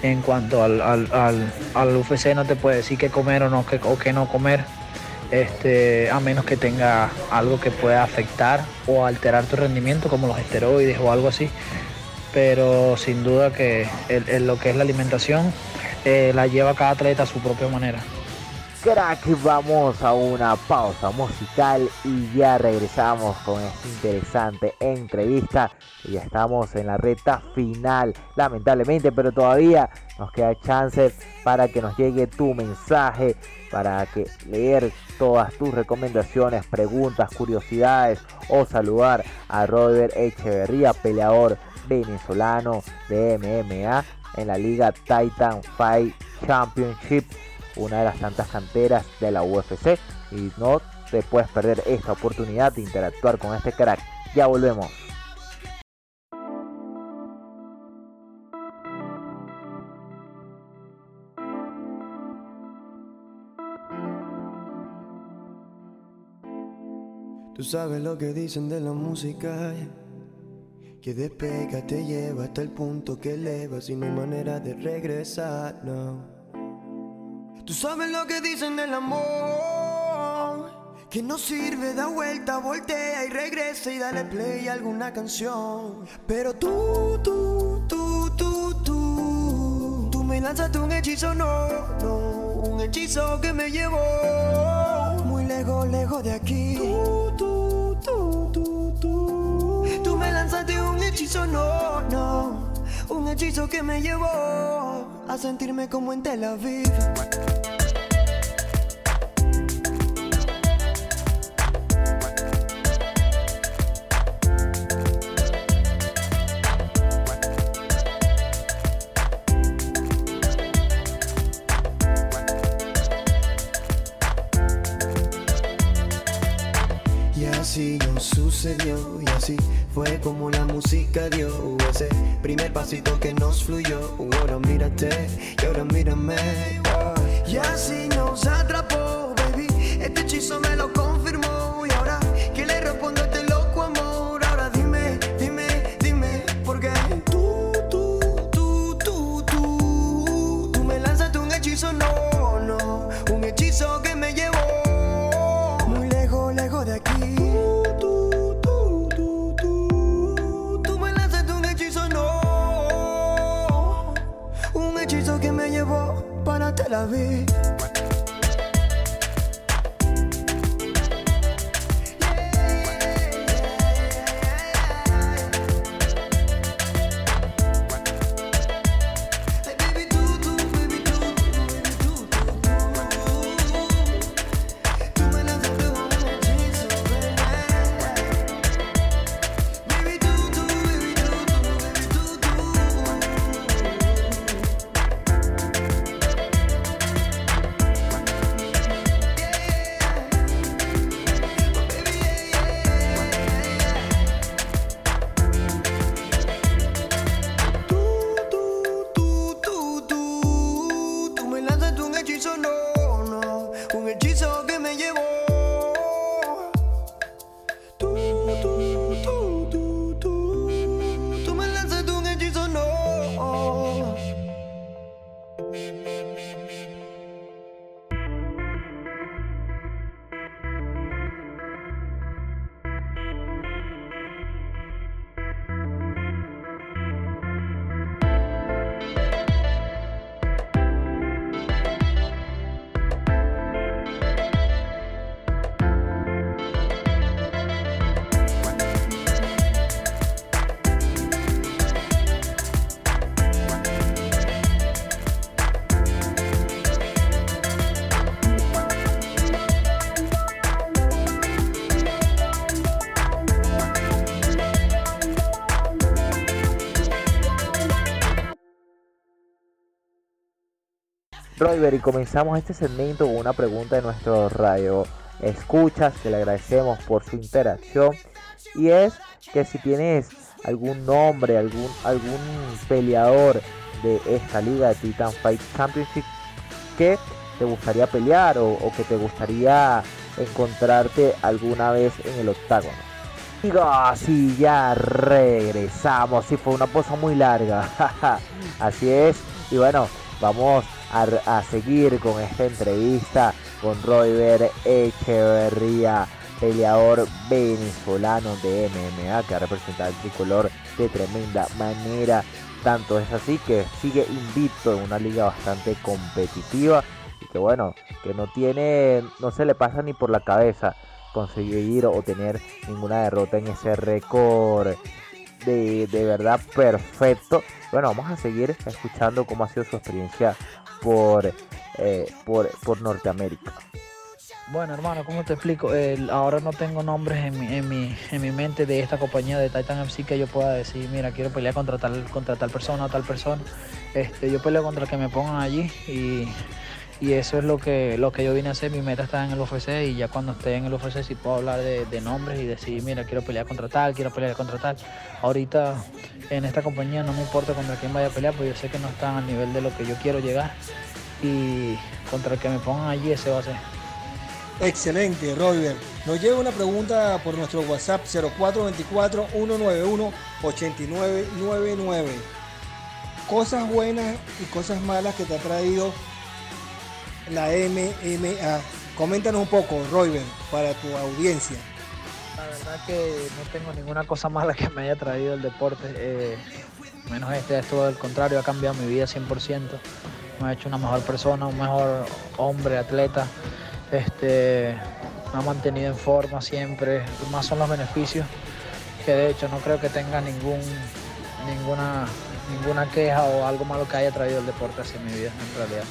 En cuanto al, al, al, al UFC no te puede decir qué comer o, no, qué, o qué no comer este, a menos que tenga algo que pueda afectar o alterar tu rendimiento, como los esteroides o algo así. Pero sin duda que el- lo que es la alimentación eh, la lleva cada atleta a su propia manera. Crack, vamos a una pausa musical y ya regresamos con esta interesante entrevista. Y ya estamos en la recta final, lamentablemente, pero todavía nos queda chance para que nos llegue tu mensaje, para que leer todas tus recomendaciones, preguntas, curiosidades o saludar a Robert Echeverría, peleador venezolano de MMA en la liga Titan Fight Championship una de las tantas canteras de la UFC y no te puedes perder esta oportunidad de interactuar con este crack. Ya volvemos. Tú sabes lo que dicen de la música, que despega, te lleva hasta el punto que eleva, sin no manera de regresar, no. Tú sabes lo que dicen del amor. Que no sirve, da vuelta, voltea y regresa y dale play a alguna canción. Pero tú, tú, tú, tú, tú. Tú me lanzaste un hechizo, no, no. Un hechizo que me llevó muy lejos, lejos de aquí. Tú, tú, tú, tú, tú. Tú me lanzaste un hechizo, no, no. Un hechizo que me llevó a sentirme como en Tel Aviv. Como la música dio ese primer pasito que nos fluyó. Y comenzamos este segmento con una pregunta de nuestro radio escuchas que le agradecemos por su interacción y es que si tienes algún nombre, algún algún peleador de esta liga de Titan Fight Championship que te gustaría pelear o, que te gustaría encontrarte alguna vez en el octágono. Amigos, sí, ya regresamos. Sí, fue una pausa muy larga. Así es. Y bueno, vamos a, seguir con esta entrevista con Royber Echeverría, peleador venezolano de MMA que ha representado el tricolor de tremenda manera. Tanto es así que sigue invicto en una liga bastante competitiva y que bueno, que no tiene, no se le pasa ni por la cabeza conseguir o tener ninguna derrota en ese récord de, de verdad perfecto. Bueno, vamos a seguir escuchando cómo ha sido su experiencia por, eh, por, por Norteamérica. Bueno, hermano, ¿cómo te explico? Ahora no tengo nombres en mi, en, mi, en mi mente de esta compañía de Titan FC que yo pueda decir, mira, quiero pelear contra tal, contra tal persona o tal persona. Este, yo peleo contra el que me pongan allí y, y eso es lo que, lo que yo vine a hacer. Mi meta está en el UFC y ya cuando esté en el UFC sí puedo hablar de, nombres y decir, mira, quiero pelear contra tal, quiero pelear contra tal. Ahorita en esta compañía no me importa contra quién vaya a pelear, porque yo sé que no están al nivel de lo que yo quiero llegar y contra el que me pongan allí ese va a ser. Excelente, Robert. Nos llega una pregunta por nuestro WhatsApp 0424-191-8999. Cosas buenas y cosas malas que te ha traído la MMA. Coméntanos un poco, Robert, para tu audiencia. La verdad que no tengo ninguna cosa mala que me haya traído el deporte. eh, menos este, es todo el contrario, ha cambiado mi vida 100%. Me ha hecho una mejor persona, un mejor hombre, atleta. Este, me ha mantenido en forma siempre. Más son los beneficios, que de hecho no creo que tenga ningún, ninguna, ninguna queja o algo malo que haya traído el deporte hacia mi vida en realidad.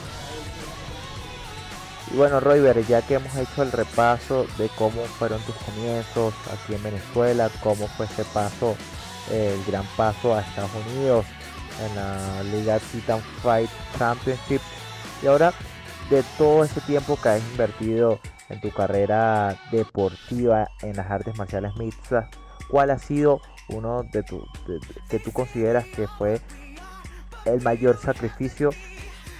Y bueno, Royber, ya que hemos hecho el repaso de cómo fueron tus comienzos aquí en Venezuela, cómo fue ese paso, el gran paso a Estados Unidos en la Liga Titan Fight Championship, y ahora de todo ese tiempo que has invertido en tu carrera deportiva en las artes marciales mixtas, ¿cuál ha sido uno de tus que tú consideras que fue el mayor sacrificio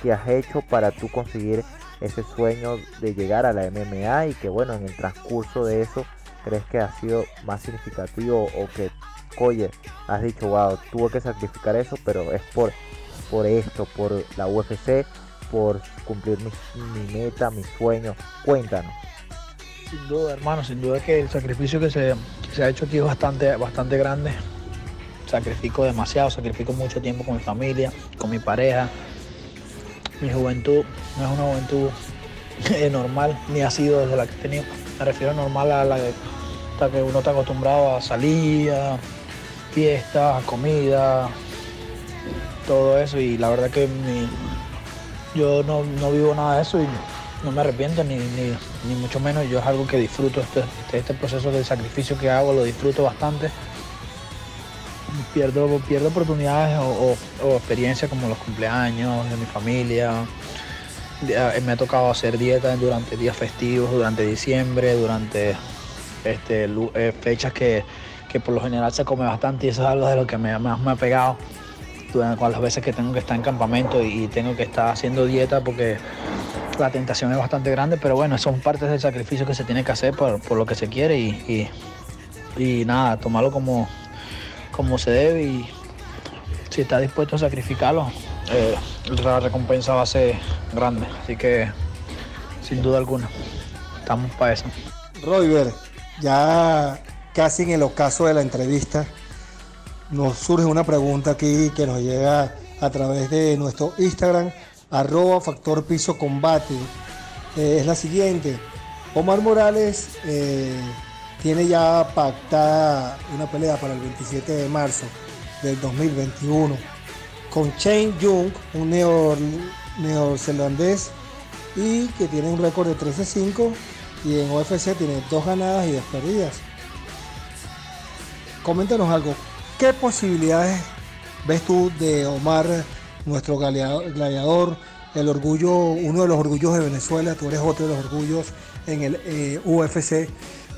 que has hecho para tú conseguir ese sueño de llegar a la MMA y que bueno, en el transcurso de eso crees que ha sido más significativo o que, oye, has dicho, wow, tuve que sacrificar eso, pero es por, por esto, por la UFC, por cumplir mi, mi meta, mi sueño. Cuéntanos. Sin duda, hermano, sin duda que el sacrificio que se, que se ha hecho aquí es bastante, bastante grande. Sacrifico demasiado, sacrifico mucho tiempo con mi familia, con mi pareja. Mi juventud no es una juventud eh, normal, ni ha sido desde la que he tenido. Me refiero normal a la que, a que uno está acostumbrado a salir, a fiestas, a comida, todo eso. Y la verdad que yo no, no vivo nada de eso y no me arrepiento ni, ni, ni mucho menos. Yo es algo que disfruto, este, este proceso de sacrificio que hago lo disfruto bastante. Pierdo, pierdo oportunidades o, experiencias como los cumpleaños de mi familia. Eh, Me ha tocado hacer dieta durante días festivos, durante diciembre, durante este, eh, fechas que, que por lo general se come bastante y eso es algo de lo que me, más me ha pegado con las veces que tengo que estar en campamento y, tengo que estar haciendo dieta porque la tentación es bastante grande, pero bueno, son partes del sacrificio que se tiene que hacer por, por lo que se quiere y- y nada, tomarlo como, como se debe y si está dispuesto a sacrificarlo, eh, la recompensa va a ser grande, así que sin duda alguna, estamos para eso. Robert, ya casi en el ocaso de la entrevista, nos surge una pregunta aquí que nos llega a través de nuestro Instagram, arroba factor piso combate. Eh, es la siguiente. Omar Morales eh, tiene ya pactada una pelea para el 27 de marzo del 2021 con Shane Jung, un neo- neozelandés y que tiene un récord de 13-5 y en UFC tiene dos ganadas y dos perdidas. Coméntanos algo, ¿qué posibilidades ves tú de Omar, nuestro gladiador, el orgullo, uno de los orgullos de Venezuela, tú eres otro de los orgullos en el eh, UFC?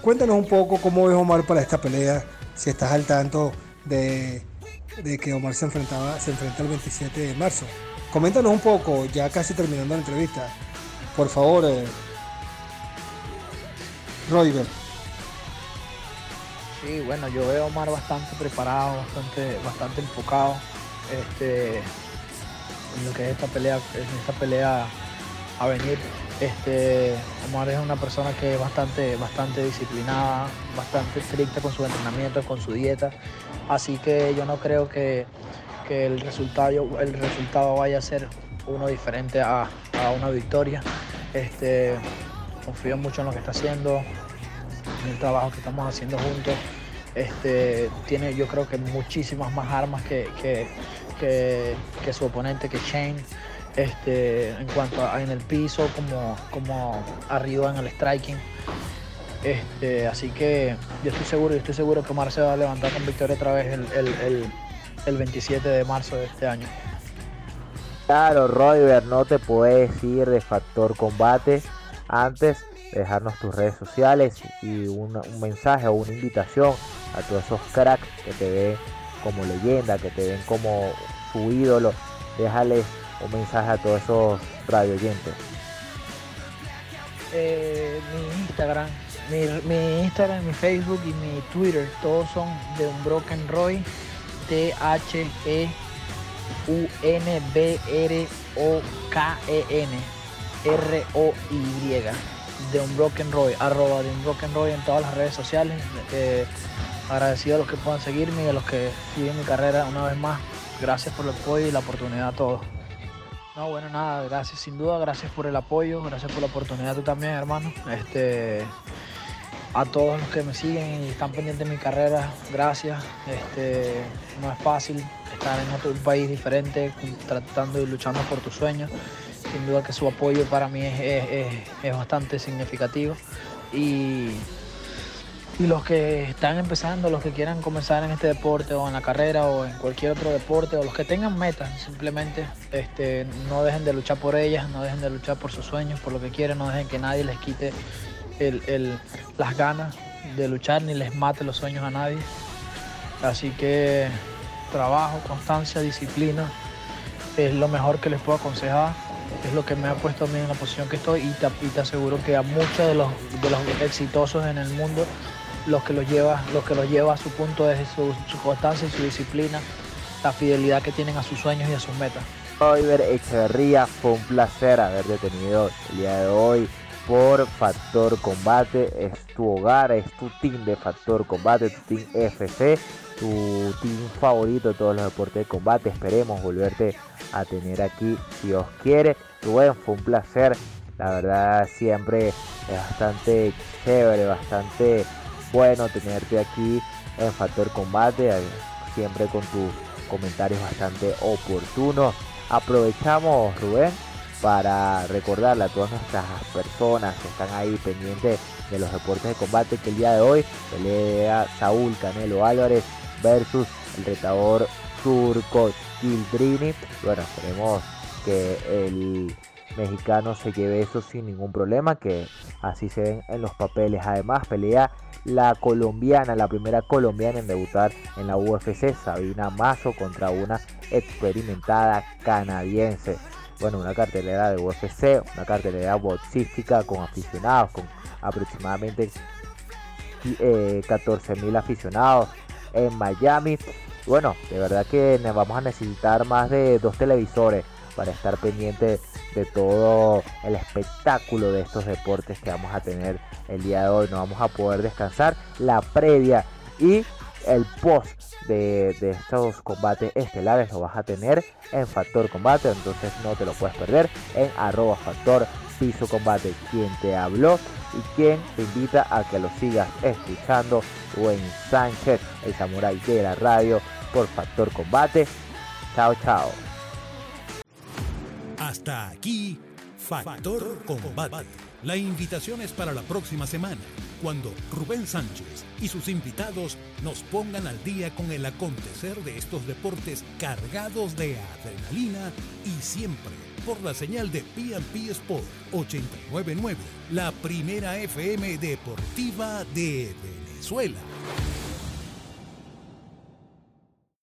Cuéntanos un poco cómo ves Omar para esta pelea, si estás al tanto de, que Omar se enfrentaba, se enfrenta el 27 de marzo. Coméntanos un poco, ya casi terminando la entrevista. Por favor, eh, Royber. Sí, bueno, yo veo a Omar bastante preparado, bastante, bastante enfocado este, en lo que es esta pelea, esta pelea a venir. Este, Omar es una persona que es bastante, bastante disciplinada, bastante estricta con su entrenamiento, con su dieta. Así que yo no creo que, el, resultado, vaya a ser uno diferente a, una victoria. Este, confío mucho en lo que está haciendo, en el trabajo que estamos haciendo juntos. Este, tiene yo creo que muchísimas más armas que su oponente, que Shane. Este, en cuanto a en el piso, como, como arriba en el striking. Este, así que yo estoy seguro, yo estoy seguro que Omar se va a levantar con victoria otra vez el, el- el- el 27 de marzo de este año. Claro, Royber, no te puedes ir de Factor Combate antes de dejarnos tus redes sociales y una- un mensaje o una invitación a todos esos cracks que te ven como leyenda, que te ven como su ídolo. Déjales un mensaje a todos esos radio oyentes. Eh, mi Instagram, mi, Instagram, mi Facebook y mi Twitter, todos son de Unbroken Roy, T-H-E U-N-B-R-O-K-E-N R-O-Y de Unbroken Roy, arroba de Unbroken Roy en todas las redes sociales. Eh, agradecido a los que puedan seguirme y a los que siguen mi carrera una vez más. Gracias por el apoyo y la oportunidad a todos. No, bueno, nada, gracias sin duda, gracias por el apoyo, gracias por la oportunidad tú también, hermano. Este, a todos los que me siguen y están pendientes de mi carrera, gracias. Este, no es fácil estar en otro país diferente, tratando y luchando por tus sueños. Sin duda que su apoyo para mí es, es- es- bastante significativo. Y, y los que están empezando, los que quieran comenzar en este deporte o en la carrera o en cualquier otro deporte, o los que tengan metas, simplemente este, no dejen de luchar por ellas, no dejen de luchar por sus sueños, por lo que quieren, no dejen que nadie les quite el- el- las ganas de luchar ni les mate los sueños a nadie. Así que trabajo, constancia, disciplina es lo mejor que les puedo aconsejar. Es lo que me ha puesto a mí en la posición que estoy y te, y aseguro que a muchos de los, de los exitosos en el mundo los que los lleva, los que los lleva a su punto es su, constancia y su disciplina, la fidelidad que tienen a sus sueños y a sus metas. Oliver Echeverría, fue un placer haberte tenido el día de hoy por Factor Combate. Es tu hogar, es tu team de Factor Combate, tu team FC, tu team favorito de todos los deportes de combate. Esperemos volverte a tener aquí si Dios quiere. Rubén, fue un placer. La verdad siempre es bastante chévere, bastante bueno tenerte aquí en Factor Combate, eh, siempre con tus comentarios bastante oportunos. Aprovechamos, Rubén, para recordarle a todas nuestras personas que están ahí pendientes de los deportes de combate que el día de hoy pelea Saúl Canelo Álvarez versus el retador turco Gildrini. Bueno, esperemos que el mexicano se lleve eso sin ningún problema, que así se ven en los papeles. Además, pelea la colombiana, la primera colombiana en debutar en la UFC, Sabina Mazo, contra una experimentada canadiense. Bueno, una cartelera de UFC, una cartelera boxística con aficionados, con aproximadamente eh, 14 mil aficionados en Miami. Bueno, de verdad que vamos a necesitar más de dos televisores para estar pendiente de todo el espectáculo de estos deportes que vamos a tener el día de hoy. No vamos a poder descansar. La previa y el post de, estos combates estelares lo vas a tener en Factor Combate. Entonces no te lo puedes perder en arroba Factor Piso Combate. Quien te habló y quien te invita a que lo sigas escuchando. Buen Sánchez, el samurái de la radio por Factor Combate. Chao, chao. Hasta aquí, Factor Combate. La invitación es para la próxima semana, cuando Rubén Sánchez y sus invitados nos pongan al día con el acontecer de estos deportes cargados de adrenalina y siempre por la señal de PNP Sport 899, la primera FM deportiva de Venezuela.